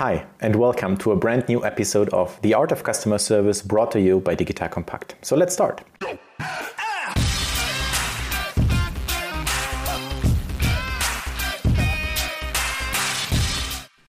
Hi, and welcome to a brand new episode of The Art of Customer Service brought to you by Digital Compact. So let's start.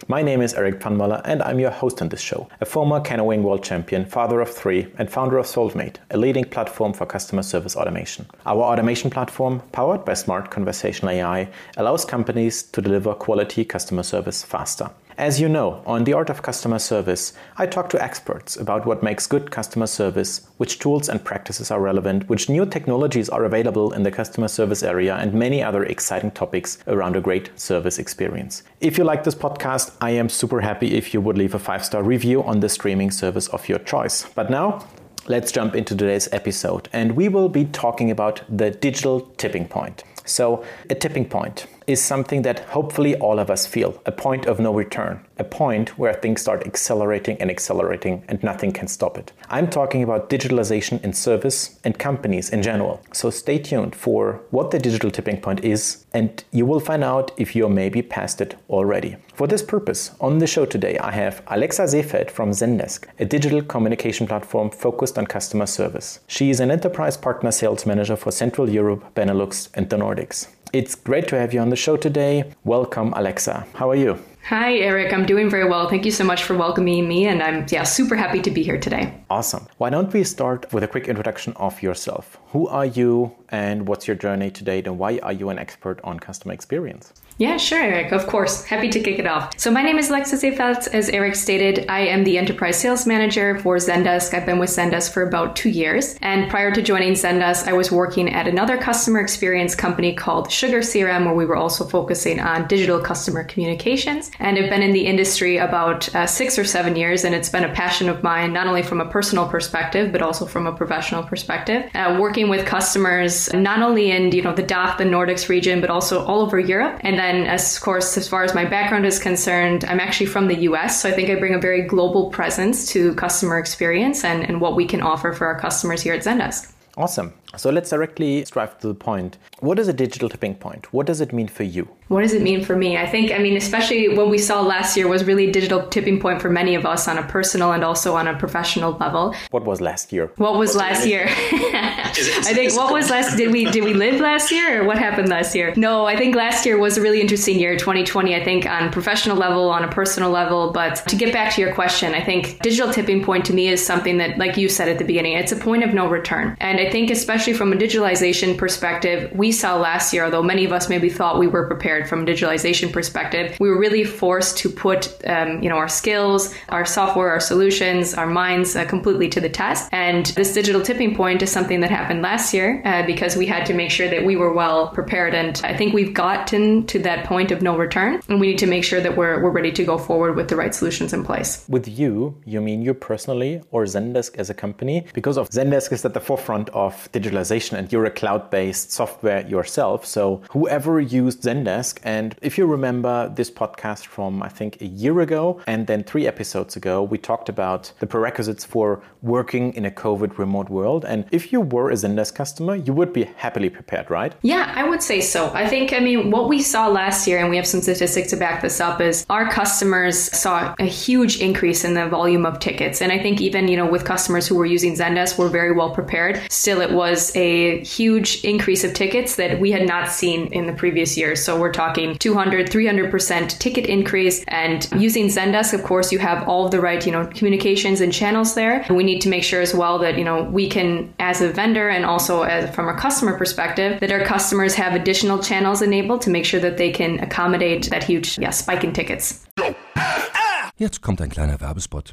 My name is Erik Pfannmöller and I'm your host on this show. A former canoeing world champion, father of three, and founder of Solvemate, a leading platform for customer service automation. Our automation platform, powered by smart conversational AI, allows companies to deliver quality customer service faster. As you know, on The Art of Customer Service, I talk to experts about what makes good customer service, which tools and practices are relevant, which new technologies are available in the customer service area, and many other exciting topics around a great service experience. If you like this podcast, I am super happy if you would leave a five star review on the streaming service of your choice. But now, let's jump into today's episode, and we will be talking about the digital tipping point. So, a tipping point is something that hopefully all of us feel a point of no return, a point where things start accelerating and accelerating and nothing can stop it. I'm talking about digitalization in service and companies in general. So stay tuned for what the digital tipping point is, and you will find out if you're maybe past it already. For this purpose, on the show today, I have Alexa Seefeldt from Zendesk, a digital communication platform focused on customer service. She is an enterprise partner sales manager for Central Europe, Benelux, and the Nordics. It's great to have you on the show today. Welcome, Alexa. How are you? Hi, Erik. I'm doing very well. Thank you so much for welcoming me, and I'm yeah super happy to be here today. Awesome. Why don't we start with a quick introduction of yourself? Who are you, and what's your journey to date, and why are you an expert on customer experience? Yeah, sure, Erik. Of course. Happy to kick it off. So my name is Alexa Seefeldt. As Erik stated, I am the enterprise sales manager for Zendesk. I've been with Zendesk for about two years. And prior to joining Zendesk, I was working at another customer experience company called Sugar CRM, where we were also focusing on digital customer communications. And I've been in the industry about uh, six or seven years, and it's been a passion of mine, not only from a personal perspective, but also from a professional perspective. Uh, working with customers, not only in you know the DACH, the Nordics region, but also all over Europe. And then, as of course, as far as my background is concerned, I'm actually from the US. So I think I bring a very global presence to customer experience and, and what we can offer for our customers here at Zendesk. Awesome. So let's directly strive to the point. What is a digital tipping point? What does it mean for you? What does it mean for me? I think, I mean, especially what we saw last year was really a digital tipping point for many of us on a personal and also on a professional level. What was last year? What was last year? I think what was last did we did we live last year or what happened last year? No, I think last year was a really interesting year, 2020, I think on professional level, on a personal level, but to get back to your question, I think digital tipping point to me is something that like you said at the beginning, it's a point of no return. And I think especially from a digitalization perspective, we saw last year, although many of us maybe thought we were prepared from a digitalization perspective, we were really forced to put, um, you know, our skills, our software, our solutions, our minds uh, completely to the test. And this digital tipping point is something that happened last year uh, because we had to make sure that we were well prepared. And I think we've gotten to that point of no return, and we need to make sure that we're we're ready to go forward with the right solutions in place. With you, you mean you personally or Zendesk as a company? Because of Zendesk is at the forefront of digitalization and you're a cloud-based software yourself. So whoever used Zendesk, and if you remember this podcast from I think a year ago and then three episodes ago, we talked about the prerequisites for working in a COVID remote world. And if you were a Zendesk customer, you would be happily prepared, right? Yeah, I would say so. I think, I mean, what we saw last year, and we have some statistics to back this up, is our customers saw a huge increase in the volume of tickets. And I think even, you know, with customers who were using Zendesk were very well prepared. Still, it was a huge increase of tickets that we had not seen in the previous years. So we're talking 200, 300% ticket increase. And using Zendesk, of course, you have all of the right, you know, communications and channels there. And we need to make sure as well that, you know, we can, as a vendor and also as, from a customer perspective, that our customers have additional channels enabled to make sure that they can accommodate that huge yeah, spike in tickets. Jetzt kommt ein kleiner Werbespot.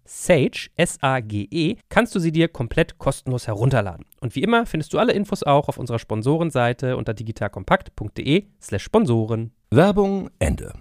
Sage, S-A-G-E, kannst du sie dir komplett kostenlos herunterladen. Und wie immer findest du alle Infos auch auf unserer Sponsorenseite unter digitalkompakt.de slash Sponsoren. Werbung Ende.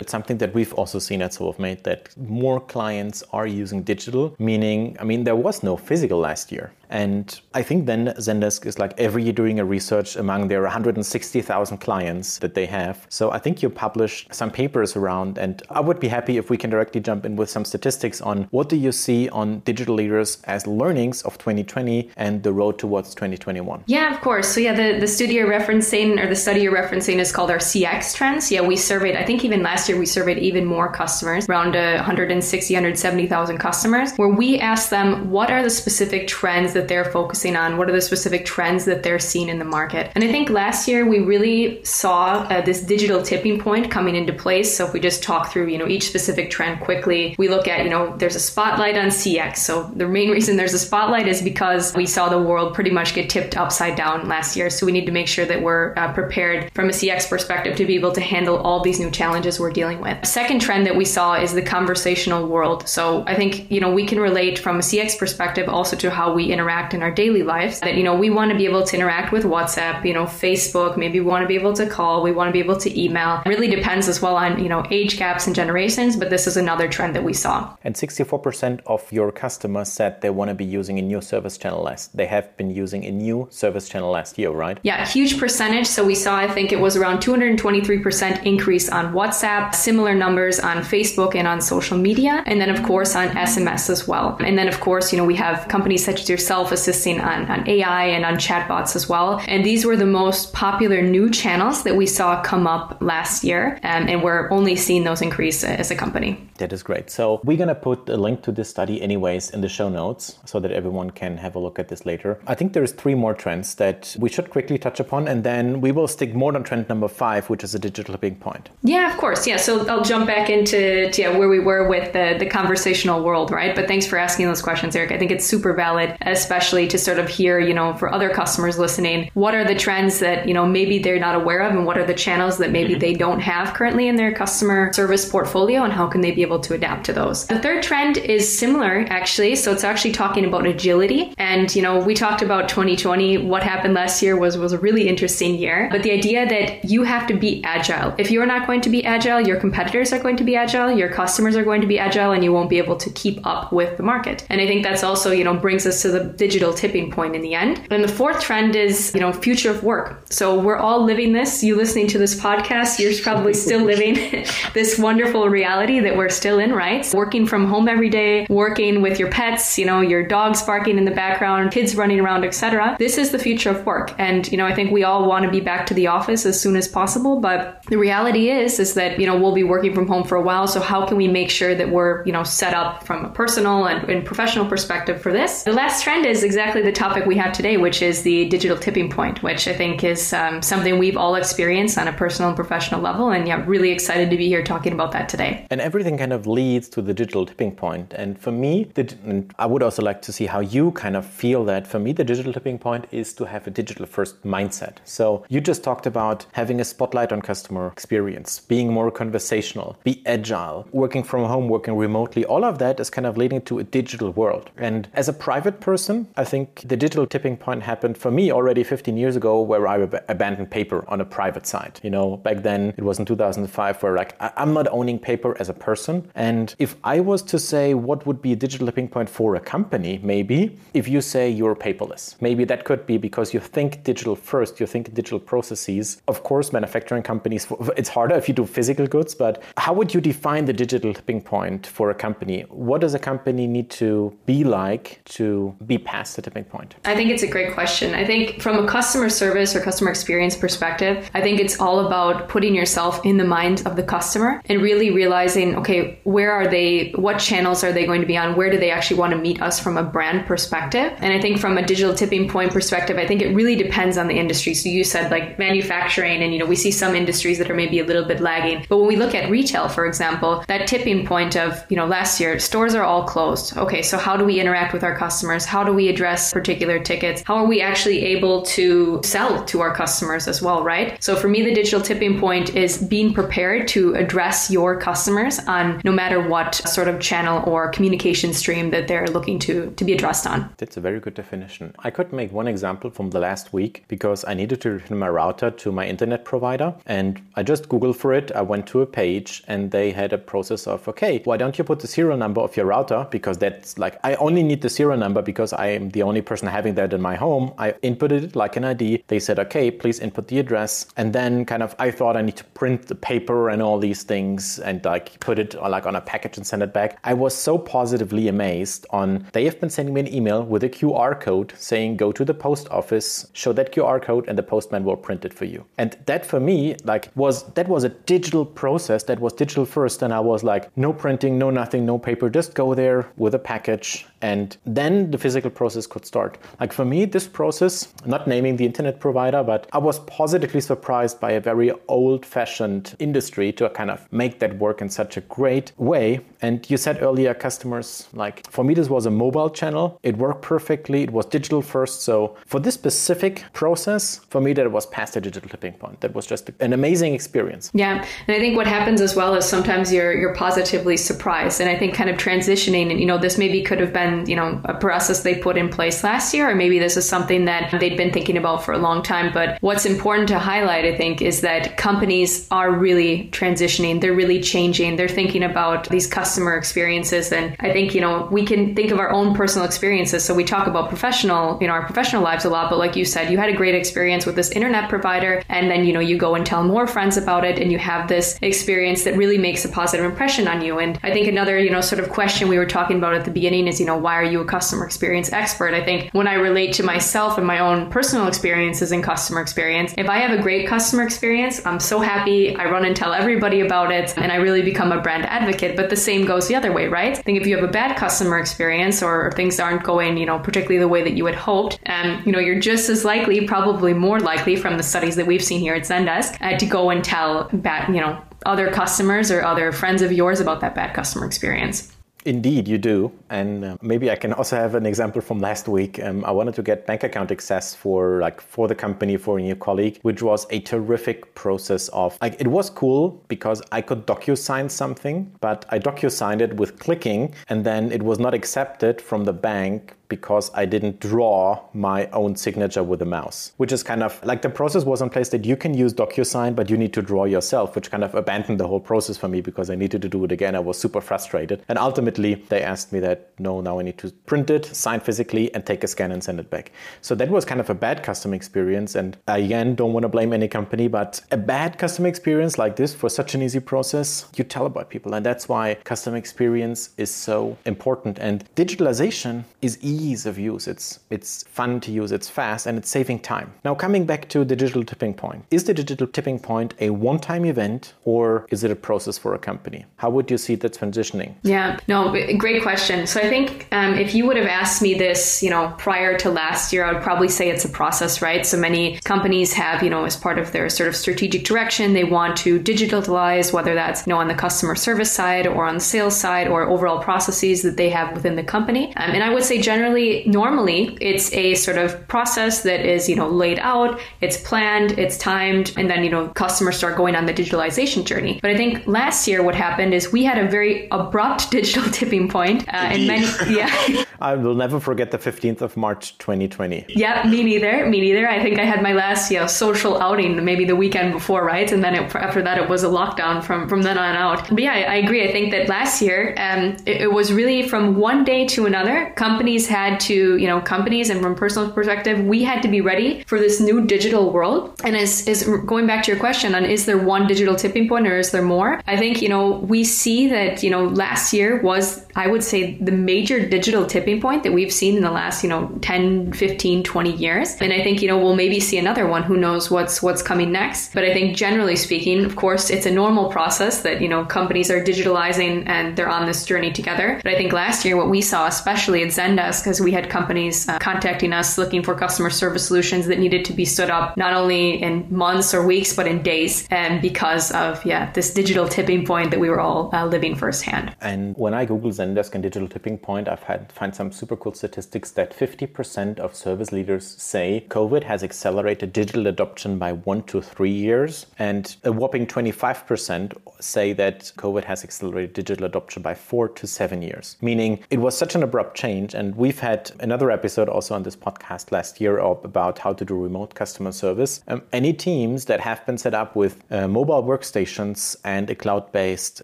It's something that we've also seen at Solvmate that more clients are using digital, meaning, I mean, there was no physical last year. And I think then Zendesk is like every year doing a research among their 160,000 clients that they have. So I think you published some papers around, and I would be happy if we can directly jump in with some statistics on what do you see on digital leaders as learnings of 2020 and the road towards 2021. Yeah, of course. So yeah, the, the study you're referencing or the study you're referencing is called our CX trends. Yeah, we surveyed, I think even last year we surveyed even more customers, around uh, 160, 170,000 customers, where we asked them what are the specific trends that that they're focusing on? What are the specific trends that they're seeing in the market? And I think last year we really saw uh, this digital tipping point coming into place. So if we just talk through, you know, each specific trend quickly, we look at, you know, there's a spotlight on CX. So the main reason there's a spotlight is because we saw the world pretty much get tipped upside down last year. So we need to make sure that we're uh, prepared from a CX perspective to be able to handle all these new challenges we're dealing with. A second trend that we saw is the conversational world. So I think, you know, we can relate from a CX perspective also to how we interact interact in our daily lives. That, you know, we want to be able to interact with WhatsApp, you know, Facebook, maybe we want to be able to call, we want to be able to email. It really depends as well on, you know, age gaps and generations, but this is another trend that we saw. And 64% of your customers said they want to be using a new service channel last. They have been using a new service channel last year, right? Yeah, huge percentage. So we saw, I think it was around 223% increase on WhatsApp, similar numbers on Facebook and on social media, and then of course on SMS as well. And then of course, you know, we have companies such as yourself self assisting on, on AI and on chatbots as well. And these were the most popular new channels that we saw come up last year. Um, and we're only seeing those increase as a company. That is great. So we're going to put a link to this study, anyways, in the show notes so that everyone can have a look at this later. I think there's three more trends that we should quickly touch upon. And then we will stick more on trend number five, which is a digital tipping point. Yeah, of course. Yeah. So I'll jump back into to, yeah, where we were with the, the conversational world, right? But thanks for asking those questions, Erik. I think it's super valid, especially to sort of hear, you know, for other customers listening, what are the trends that, you know, maybe they're not aware of and what are the channels that maybe mm-hmm. they don't have currently in their customer service portfolio and how can they be able to adapt to those. The third trend is similar actually. So it's actually talking about agility. And, you know, we talked about 2020. What happened last year was, was a really interesting year. But the idea that you have to be agile. If you're not going to be agile, your competitors are going to be agile, your customers are going to be agile, and you won't be able to keep up with the market. And I think that's also, you know, brings us to the digital tipping point in the end. And the fourth trend is, you know, future of work. So we're all living this. You listening to this podcast, you're probably still living this wonderful reality that we're still in, right? Working from home every day, working with your pets, you know, your dogs barking in the background, kids running around, etc. This is the future of work. And, you know, I think we all want to be back to the office as soon as possible, but the reality is is that, you know, we'll be working from home for a while, so how can we make sure that we're, you know, set up from a personal and, and professional perspective for this? The last trend is exactly the topic we have today, which is the digital tipping point, which I think is um, something we've all experienced on a personal and professional level. And yeah, really excited to be here talking about that today. And everything kind of leads to the digital tipping point. And for me, the, I would also like to see how you kind of feel that. For me, the digital tipping point is to have a digital first mindset. So you just talked about having a spotlight on customer experience, being more conversational, be agile, working from home, working remotely. All of that is kind of leading to a digital world. And as a private person, I think the digital tipping point happened for me already 15 years ago where I ab- abandoned paper on a private site. You know, back then it was in 2005 where like I- I'm not owning paper as a person. And if I was to say what would be a digital tipping point for a company, maybe if you say you're paperless, maybe that could be because you think digital first, you think digital processes. Of course, manufacturing companies, it's harder if you do physical goods, but how would you define the digital tipping point for a company? What does a company need to be like to be past the tipping point? I think it's a great question. I think from a customer service or customer experience perspective, I think it's all about putting yourself in the mind of the customer and really realizing, okay, where are they? What channels are they going to be on? Where do they actually want to meet us from a brand perspective? And I think from a digital tipping point perspective, I think it really depends on the industry. So you said like manufacturing, and you know, we see some industries that are maybe a little bit lagging. But when we look at retail, for example, that tipping point of, you know, last year, stores are all closed. Okay, so how do we interact with our customers? How do we address particular tickets? How are we actually able to sell to our customers as well, right? So for me, the digital tipping point is being prepared to address your customers on no matter what sort of channel or communication stream that they're looking to, to be addressed on. That's a very good definition. I could make one example from the last week because I needed to return my router to my internet provider and I just Googled for it. I went to a page and they had a process of, okay, why don't you put the serial number of your router? Because that's like, I only need the serial number because I am the only person having that in my home. I inputted it like an ID. They said, okay, please input the address. And then kind of, I thought I need to print the paper and all these things and like put it like on a package and send it back. I was so positively amazed on, they have been sending me an email with a QR code saying, go to the post office, show that QR code and the postman will print it for you. And that for me, like was, that was a digital process that was digital first. And I was like, no printing, no nothing, no paper, just go there with a package and then the physical process could start. Like for me, this process, not naming the internet provider, but I was positively surprised by a very old fashioned industry to kind of make that work in such a great way. And you said earlier, customers, like for me, this was a mobile channel. It worked perfectly. It was digital first. So for this specific process, for me, that was past the digital tipping point. That was just an amazing experience. Yeah. And I think what happens as well is sometimes you're, you're positively surprised. And I think kind of transitioning, and you know, this maybe could have been you know, a process they put in place last year, or maybe this is something that they'd been thinking about for a long time. But what's important to highlight, I think, is that companies are really transitioning. They're really changing. They're thinking about these customer experiences. And I think, you know, we can think of our own personal experiences. So we talk about professional, you know, our professional lives a lot. But like you said, you had a great experience with this internet provider. And then, you know, you go and tell more friends about it and you have this experience that really makes a positive impression on you. And I think another, you know, sort of question we were talking about at the beginning is, you know, why are you a customer experience expert? I think when I relate to myself and my own personal experiences in customer experience, if I have a great customer experience, I'm so happy. I run and tell everybody about it and I really become a brand advocate. But the same goes the other way, right? I think if you have a bad customer experience or things aren't going, you know, particularly the way that you had hoped, um, you know, you're just as likely, probably more likely from the studies that we've seen here at Zendesk, uh, to go and tell bad, you know, other customers or other friends of yours about that bad customer experience. Indeed, you do. And uh, maybe I can also have an example from last week. Um, I wanted to get bank account access for like for the company for a new colleague, which was a terrific process of like it was cool because I could docu-sign something, but I docu-signed it with clicking and then it was not accepted from the bank because I didn't draw my own signature with a mouse, which is kind of like the process was in place that you can use DocuSign, but you need to draw yourself, which kind of abandoned the whole process for me because I needed to do it again. I was super frustrated. And ultimately, they asked me that no, now I need to print it, sign physically, and take a scan and send it back. So that was kind of a bad customer experience. And I, again, don't want to blame any company, but a bad customer experience like this for such an easy process, you tell about people. And that's why customer experience is so important. And digitalization is easy ease of use. It's it's fun to use, it's fast, and it's saving time. Now coming back to the digital tipping point. Is the digital tipping point a one-time event or is it a process for a company? How would you see that transitioning? Yeah, no, great question. So I think um, if you would have asked me this, you know, prior to last year, I would probably say it's a process, right? So many companies have, you know, as part of their sort of strategic direction, they want to digitalize, whether that's, you know, on the customer service side or on the sales side or overall processes that they have within the company. Um, and I would say generally generally, normally, it's a sort of process that is, you know, laid out, it's planned, it's timed, and then, you know, customers start going on the digitalization journey. But I think last year, what happened is we had a very abrupt digital tipping point. Uh, and many, yeah. I will never forget the 15th of March 2020. Yeah, me neither. Me neither. I think I had my last, you know, social outing maybe the weekend before, right? And then it, after that, it was a lockdown from, from then on out. But yeah, I, I agree. I think that last year, um, it, it was really from one day to another, companies had had to, you know, companies and from personal perspective, we had to be ready for this new digital world. And as, as going back to your question on is there one digital tipping point or is there more? I think, you know, we see that, you know, last year was, I would say, the major digital tipping point that we've seen in the last, you know, 10, 15, 20 years. And I think, you know, we'll maybe see another one. Who knows what's what's coming next? But I think generally speaking, of course, it's a normal process that, you know, companies are digitalizing and they're on this journey together. But I think last year what we saw, especially at Zendesk, because we had companies uh, contacting us looking for customer service solutions that needed to be stood up not only in months or weeks, but in days. And because of, yeah, this digital tipping point that we were all uh, living firsthand. And when I Google Zendesk and digital tipping point, I've had find some super cool statistics that 50% of service leaders say COVID has accelerated digital adoption by one to three years. And a whopping 25% say that COVID has accelerated digital adoption by four to seven years, meaning it was such an abrupt change. And we've had another episode also on this podcast last year about how to do remote customer service. Um, any teams that have been set up with uh, mobile workstations and a cloud based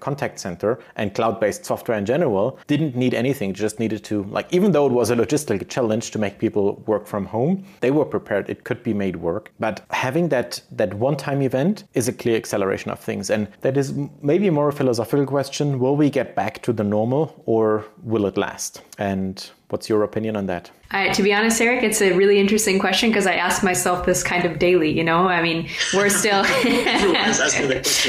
contact center and cloud based software in general didn't need anything, just needed to, like, even though it was a logistical challenge to make people work from home, they were prepared. It could be made work. But having that, that one time event is a clear acceleration of things. And that is maybe more a philosophical question will we get back to the normal or will it last? And what's your opinion on that? I, to be honest, Erik, it's a really interesting question because I ask myself this kind of daily. You know, I mean, we're still.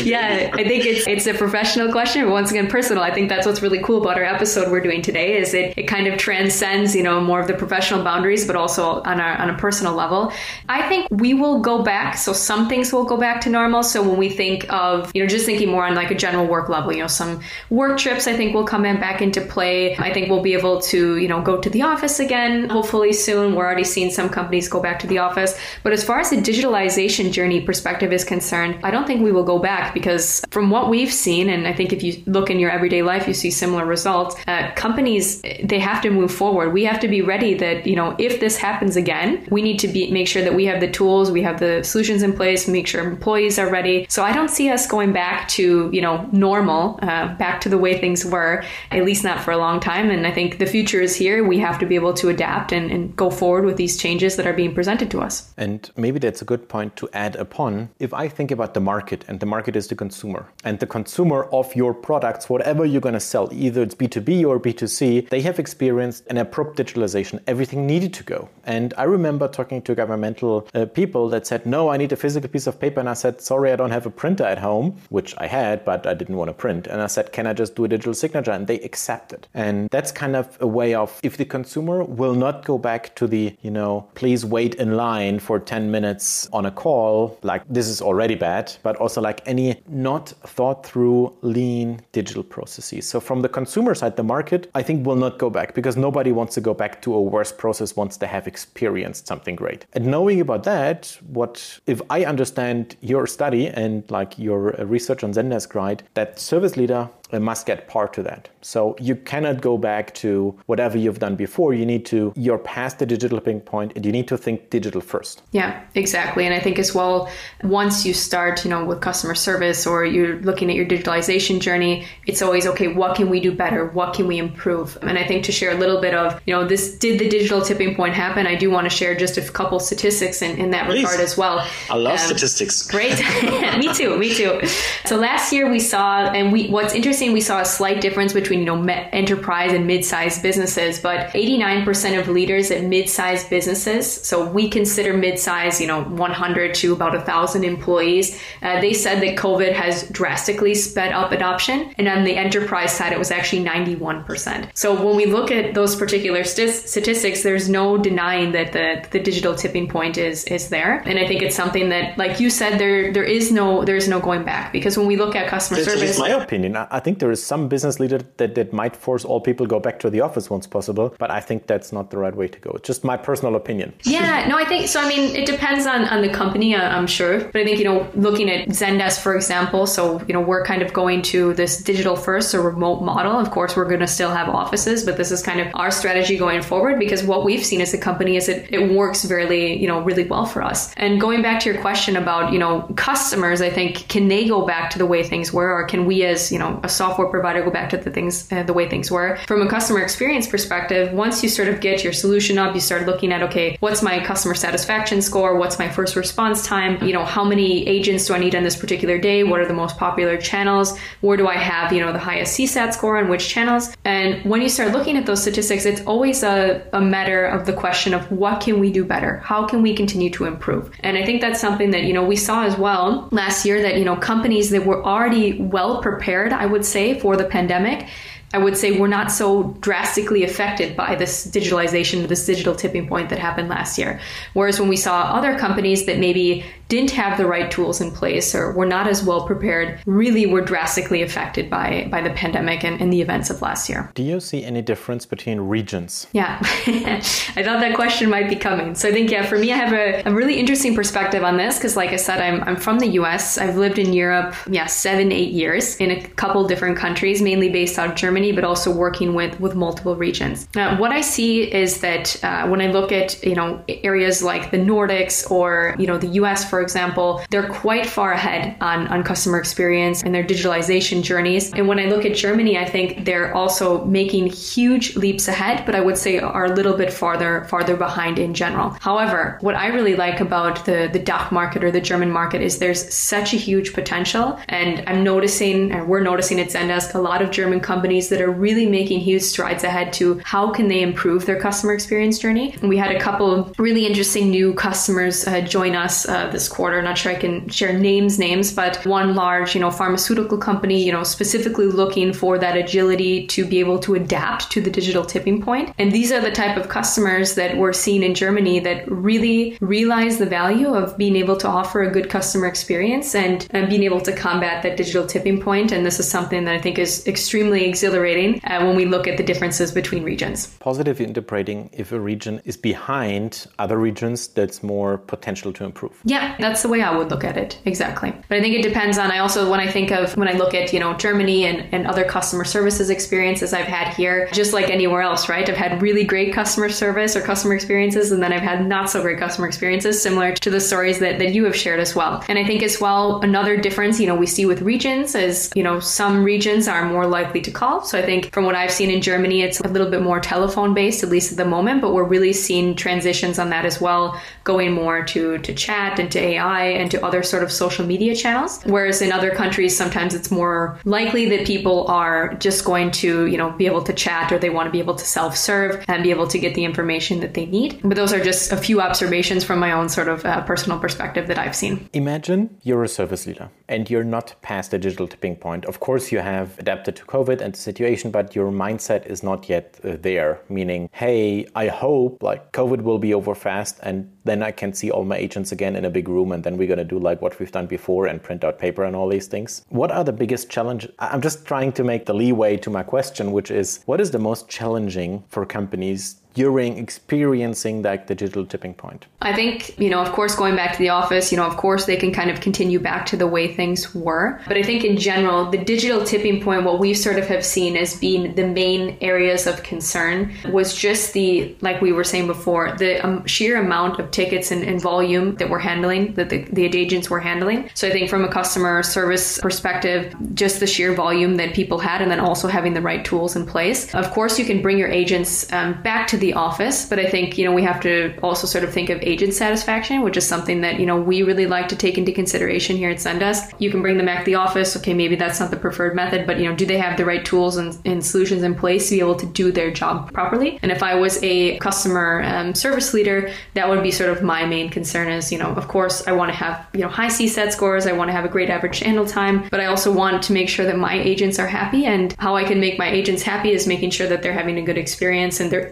yeah, I think it's it's a professional question, but once again, personal. I think that's what's really cool about our episode we're doing today is it, it kind of transcends, you know, more of the professional boundaries, but also on our on a personal level. I think we will go back. So some things will go back to normal. So when we think of, you know, just thinking more on like a general work level, you know, some work trips, I think will come in back into play. I think we'll be able to, you know, go to the office again hopefully soon. We're already seeing some companies go back to the office. But as far as the digitalization journey perspective is concerned, I don't think we will go back because from what we've seen, and I think if you look in your everyday life, you see similar results. Uh, companies, they have to move forward. We have to be ready that, you know, if this happens again, we need to be make sure that we have the tools, we have the solutions in place, make sure employees are ready. So I don't see us going back to, you know, normal, uh, back to the way things were, at least not for a long time. And I think the future is here. We have to be able to adapt adapt and, and go forward with these changes that are being presented to us. And maybe that's a good point to add upon. If I think about the market, and the market is the consumer, and the consumer of your products, whatever you're going to sell, either it's B2B or B2C, they have experienced an abrupt digitalization. Everything needed to go. And I remember talking to governmental uh, people that said, No, I need a physical piece of paper. And I said, Sorry, I don't have a printer at home, which I had, but I didn't want to print. And I said, Can I just do a digital signature? And they accepted. And that's kind of a way of if the consumer will not not go back to the, you know, please wait in line for 10 minutes on a call, like this is already bad, but also like any not thought through lean digital processes. So from the consumer side, the market, I think will not go back because nobody wants to go back to a worse process once they have experienced something great. And knowing about that, what if I understand your study and like your research on Zendesk, right, that service leader must get part to that. So you cannot go back to whatever you've done before. You need to, you're past the digital tipping point and you need to think digital first. Yeah, exactly. And I think as well, once you start, you know, with customer service or you're looking at your digitalization journey, it's always, okay, what can we do better? What can we improve? And I think to share a little bit of, you know, this, did the digital tipping point happen? I do want to share just a couple statistics in, in that Please. regard as well. I love um, statistics. Great. me too. Me too. So last year we saw, and we, what's interesting We saw a slight difference between you know enterprise and mid-sized businesses, but 89% of leaders at mid-sized businesses, so we consider mid-sized, you know, 100 to about a thousand employees, uh, they said that COVID has drastically sped up adoption, and on the enterprise side, it was actually 91%. So when we look at those particular st- statistics, there's no denying that the the digital tipping point is is there, and I think it's something that, like you said, there there is no there's no going back because when we look at customer service, is my opinion. I think there is some business leader that, that might force all people go back to the office once possible, but I think that's not the right way to go. It's just my personal opinion. Yeah, no, I think so. I mean, it depends on, on the company, uh, I'm sure. But I think, you know, looking at Zendesk, for example, so, you know, we're kind of going to this digital first or remote model. Of course, we're going to still have offices, but this is kind of our strategy going forward because what we've seen as a company is it, it works really, you know, really well for us. And going back to your question about, you know, customers, I think, can they go back to the way things were or can we as, you know, a software provider, go back to the things, uh, the way things were. From a customer experience perspective, once you sort of get your solution up, you start looking at, okay, what's my customer satisfaction score? What's my first response time? You know, how many agents do I need on this particular day? What are the most popular channels? Where do I have, you know, the highest CSAT score on which channels? And when you start looking at those statistics, it's always a, a matter of the question of what can we do better? How can we continue to improve? And I think that's something that, you know, we saw as well last year that, you know, companies that were already well prepared, I would say, for the pandemic I would say we're not so drastically affected by this digitalization, this digital tipping point that happened last year. Whereas when we saw other companies that maybe didn't have the right tools in place or were not as well prepared really were drastically affected by, by the pandemic and, and the events of last year. Do you see any difference between regions? Yeah, I thought that question might be coming. So I think, yeah, for me, I have a, a really interesting perspective on this because, like I said, I'm, I'm from the US. I've lived in Europe, yeah, seven, eight years in a couple different countries, mainly based out of Germany, but also working with, with multiple regions. Now, what I see is that uh, when I look at, you know, areas like the Nordics or, you know, the US, for example, they're quite far ahead on, on customer experience and their digitalization journeys. And when I look at Germany, I think they're also making huge leaps ahead, but I would say are a little bit farther farther behind in general. However, what I really like about the, the DACH market or the German market is there's such a huge potential. And I'm noticing, and we're noticing at Zendesk, a lot of German companies that are really making huge strides ahead to how can they improve their customer experience journey. And we had a couple really interesting new customers uh, join us uh, this quarter. Not sure I can share names, names, but one large, you know, pharmaceutical company, you know, specifically looking for that agility to be able to adapt to the digital tipping point. And these are the type of customers that we're seeing in Germany that really realize the value of being able to offer a good customer experience and, and being able to combat that digital tipping point. And this is something that I think is extremely exhilarating uh, when we look at the differences between regions. Positive interpreting if a region is behind other regions, that's more potential to improve. Yeah, that's the way I would look at it. Exactly. But I think it depends on, I also, when I think of, when I look at, you know, Germany and, and other customer services experiences I've had here, just like anywhere else, right? I've had really great customer service or customer experiences, and then I've had not so great customer experiences, similar to the stories that, that you have shared as well. And I think as well, another difference, you know, we see with regions is, you know, some regions are more likely to call. So I think from what I've seen in Germany, it's a little bit more telephone based, at least at the moment, but we're really seeing transitions on that as well, going more to, to chat and to AI and to other sort of social media channels. Whereas in other countries, sometimes it's more likely that people are just going to, you know, be able to chat or they want to be able to self serve and be able to get the information that they need. But those are just a few observations from my own sort of uh, personal perspective that I've seen. Imagine you're a service leader and you're not past the digital tipping point. Of course, you have adapted to COVID and the situation, but your mindset is not yet uh, there. Meaning, hey, I hope like COVID will be over fast and then I can see all my agents again in a big room and then we're going to do like what we've done before and print out paper and all these things. What are the biggest challenges? I'm just trying to make the leeway to my question, which is what is the most challenging for companies during experiencing that digital tipping point? I think, you know, of course, going back to the office, you know, of course, they can kind of continue back to the way things were. But I think in general, the digital tipping point, what we sort of have seen as being the main areas of concern was just the, like we were saying before, the um, sheer amount of tickets and, and, volume that we're handling, that the, the agents were handling. So I think from a customer service perspective, just the sheer volume that people had, and then also having the right tools in place. Of course, you can bring your agents um, back to the the office, but I think, you know, we have to also sort of think of agent satisfaction, which is something that, you know, we really like to take into consideration here at Zendesk. You can bring them back to the office. Okay, maybe that's not the preferred method, but, you know, do they have the right tools and, and solutions in place to be able to do their job properly? And if I was a customer um, service leader, that would be sort of my main concern is, you know, of course, I want to have, you know, high CSAT scores. I want to have a great average handle time, but I also want to make sure that my agents are happy. And how I can make my agents happy is making sure that they're having a good experience and they're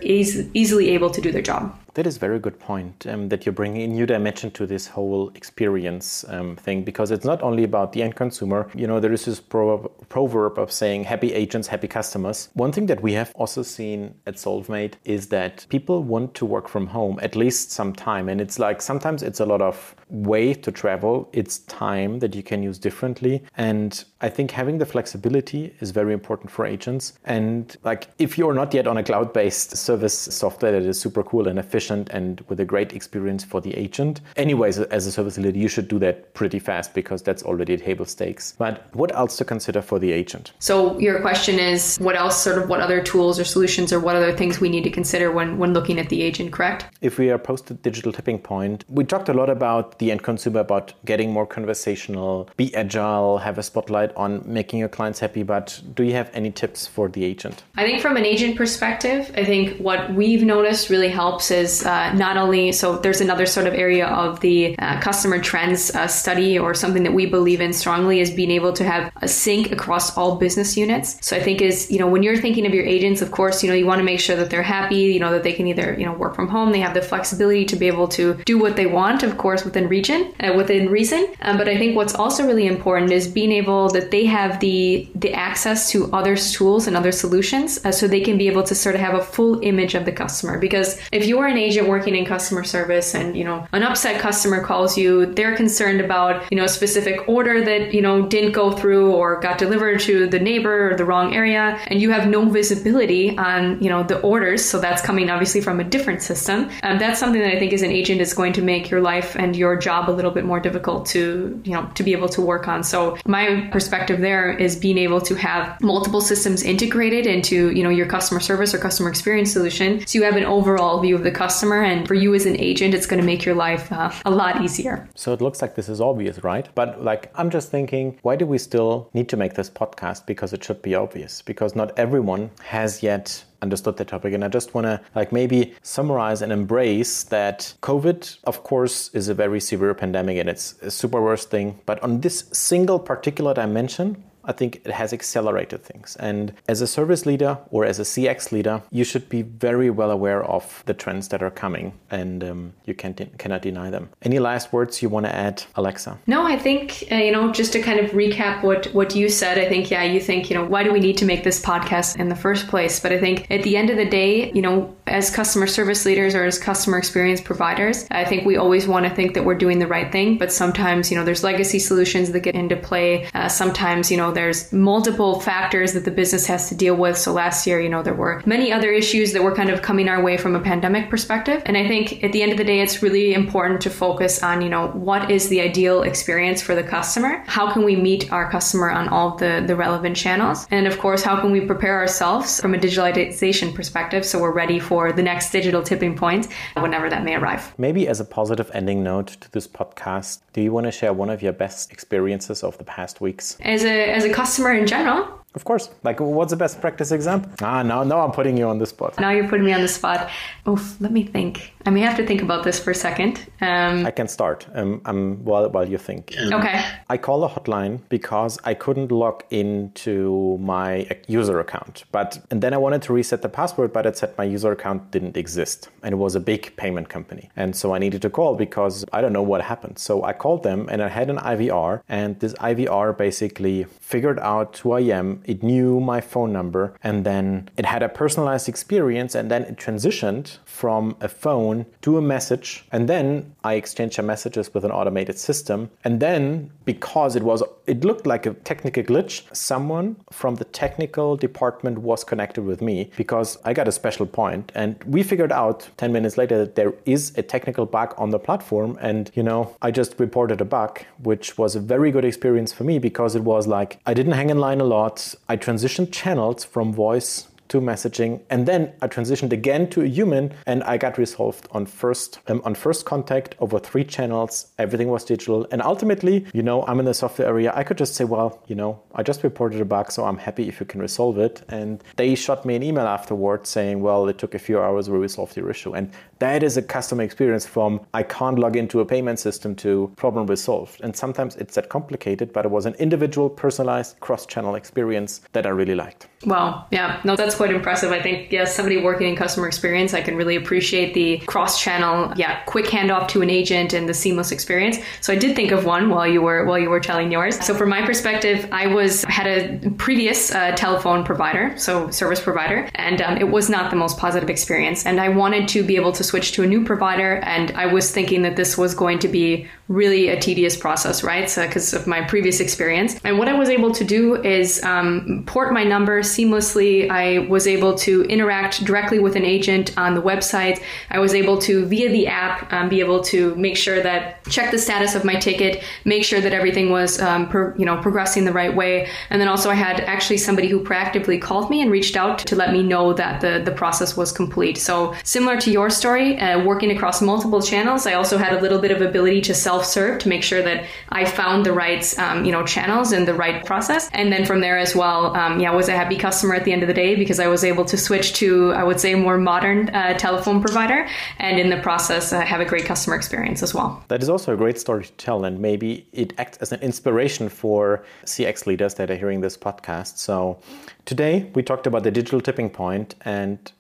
easily able to do their job. That is a very good point um, that you're bringing a new dimension to this whole experience um, thing because it's not only about the end consumer. You know, there is this pro- proverb of saying happy agents, happy customers. One thing that we have also seen at Solvemate is that people want to work from home at least some time. And it's like sometimes it's a lot of way to travel, it's time that you can use differently. And I think having the flexibility is very important for agents. And like if you're not yet on a cloud based service software that is super cool and efficient, and with a great experience for the agent. Anyways, as a service leader, you should do that pretty fast because that's already table stakes. But what else to consider for the agent? So your question is what else sort of what other tools or solutions or what other things we need to consider when when looking at the agent, correct? If we are post digital tipping point, we talked a lot about the end consumer about getting more conversational, be agile, have a spotlight on making your clients happy, but do you have any tips for the agent? I think from an agent perspective, I think what we've noticed really helps is uh, not only so there's another sort of area of the uh, customer trends uh, study or something that we believe in strongly is being able to have a sync across all business units. So I think is you know when you're thinking of your agents, of course you know you want to make sure that they're happy, you know that they can either you know work from home, they have the flexibility to be able to do what they want, of course within region uh, within reason. Um, but I think what's also really important is being able that they have the the access to other tools and other solutions, uh, so they can be able to sort of have a full image of the customer. Because if you're an agent working in customer service and you know an upset customer calls you, they're concerned about you know a specific order that you know didn't go through or got delivered to the neighbor or the wrong area, and you have no visibility on you know the orders. So that's coming obviously from a different system. Um, that's something that I think as an agent is going to make your life and your job a little bit more difficult to you know to be able to work on. So my perspective there is being able to have multiple systems integrated into you know your customer service or customer experience solution, so you have an overall view of the customer. And for you as an agent, it's going to make your life uh, a lot easier. So it looks like this is obvious, right? But like I'm just thinking, why do we still need to make this podcast? Because it should be obvious. Because not everyone has yet understood the topic. And i just want to like maybe summarize and embrace that covid of course is a very severe pandemic and it's a super worst thing. But on this single particular dimension I think it has accelerated things. And as a service leader or as a CX leader, you should be very well aware of the trends that are coming and um, you can de- cannot deny them. Any last words you want to add, Alexa? No, I think, uh, you know, just to kind of recap what, what you said, I think, yeah, you think, you know, why do we need to make this podcast in the first place? But I think at the end of the day, you know, as customer service leaders or as customer experience providers, I think we always want to think that we're doing the right thing. But sometimes, you know, there's legacy solutions that get into play. Uh, sometimes, you know, there's multiple factors that the business has to deal with. So last year, you know, there were many other issues that were kind of coming our way from a pandemic perspective. And I think at the end of the day, it's really important to focus on, you know, what is the ideal experience for the customer? How can we meet our customer on all the, the relevant channels? And of course, how can we prepare ourselves from a digitalization perspective so we're ready for the next digital tipping point whenever that may arrive? Maybe as a positive ending note to this podcast, do you want to share one of your best experiences of the past weeks? As a, as a customer in general, of course. Like, what's the best practice example? Ah, now, now I'm putting you on the spot. Now you're putting me on the spot. Oof, let me think. I may have to think about this for a second. Um, I can start um, um, while, while you think. okay. I call a hotline because I couldn't log into my user account. But and then I wanted to reset the password, but it said my user account didn't exist. And it was a big payment company. And so I needed to call because I don't know what happened. So I called them and I had an IVR. And this IVR basically figured out who I am it knew my phone number, and then it had a personalized experience, and then it transitioned from a phone to a message. And then I exchanged some messages with an automated system. And then, because it was, it looked like a technical glitch, someone from the technical department was connected with me because I got a special point, and we figured out 10 minutes later that there is a technical bug on the platform. And, you know, I just reported a bug, which was a very good experience for me because it was like I didn't hang in line a lot. I transitioned channels from voice to messaging and then I transitioned again to a human and I got resolved on first um, on first contact over three channels. Everything was digital and ultimately you know I'm in the software area. I could just say well you know I just reported a bug so I'm happy if you can resolve it. And they shot me an email afterwards saying well it took a few hours we resolved your issue. And that is a customer experience from I can't log into a payment system to problem resolved. And sometimes it's that complicated but it was an individual personalized cross-channel experience that I really liked. Wow. Yeah. No, that's quite impressive. I think, yes, yeah, somebody working in customer experience, I can really appreciate the cross channel, yeah, quick handoff to an agent and the seamless experience. So I did think of one while you were, while you were telling yours. So from my perspective, I was, had a previous uh, telephone provider, so service provider, and um, it was not the most positive experience. And I wanted to be able to switch to a new provider. And I was thinking that this was going to be really a tedious process, right? So, because of my previous experience. And what I was able to do is um, port my number seamlessly. I was able to interact directly with an agent on the website. I was able to, via the app, um, be able to make sure that check the status of my ticket, make sure that everything was, um, you know, progressing the right way. And then also I had actually somebody who proactively called me and reached out to let me know that the, the process was complete. So similar to your story, uh, working across multiple channels, I also had a little bit of ability to self-serve to make sure that I found the right, um, you know, channels and the right process. And then from there as well, um, yeah, was a happy customer at the end of the day because I was able to switch to, I would say, a more modern uh, telephone provider, and in the process, have a great customer experience as well. That is also a great story to tell, and maybe it acts as an inspiration for CX leaders that are hearing this podcast. So today we talked about the digital tipping point and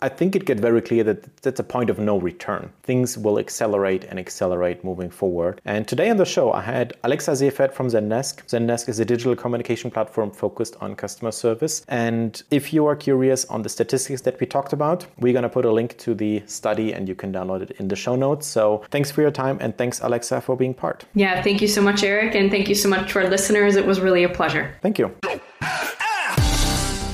I think it gets very clear that that's a point of no return. Things will accelerate and accelerate moving forward. And today on the show, I had Alexa Seifert from Zendesk. Zendesk is a digital communication platform focused on customer service. And if you are curious on the statistics that we talked about, we're going to put a link to the study and you can download it in the show notes. So thanks for your time and thanks, Alexa, for being part. Yeah, thank you so much, Erik. And thank you so much to our listeners. It was really a pleasure. Thank you.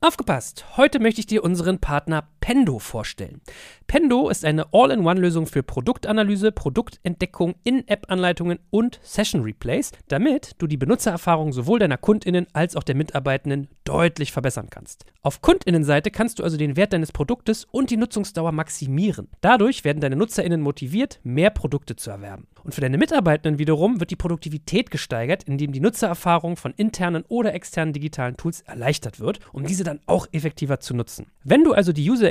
Aufgepasst! Heute möchte ich dir unseren Partner Pendo vorstellen. Pendo ist eine All-in-One-Lösung für Produktanalyse, Produktentdeckung, In-App-Anleitungen und Session-Replays, damit du die Benutzererfahrung sowohl deiner KundInnen als auch der Mitarbeitenden deutlich verbessern kannst. Auf KundInnenseite kannst du also den Wert deines Produktes und die Nutzungsdauer maximieren. Dadurch werden deine NutzerInnen motiviert, mehr Produkte zu erwerben. Und für deine Mitarbeitenden wiederum wird die Produktivität gesteigert, indem die Nutzererfahrung von internen oder externen digitalen Tools erleichtert wird, um diese dann auch effektiver zu nutzen. Wenn du also die User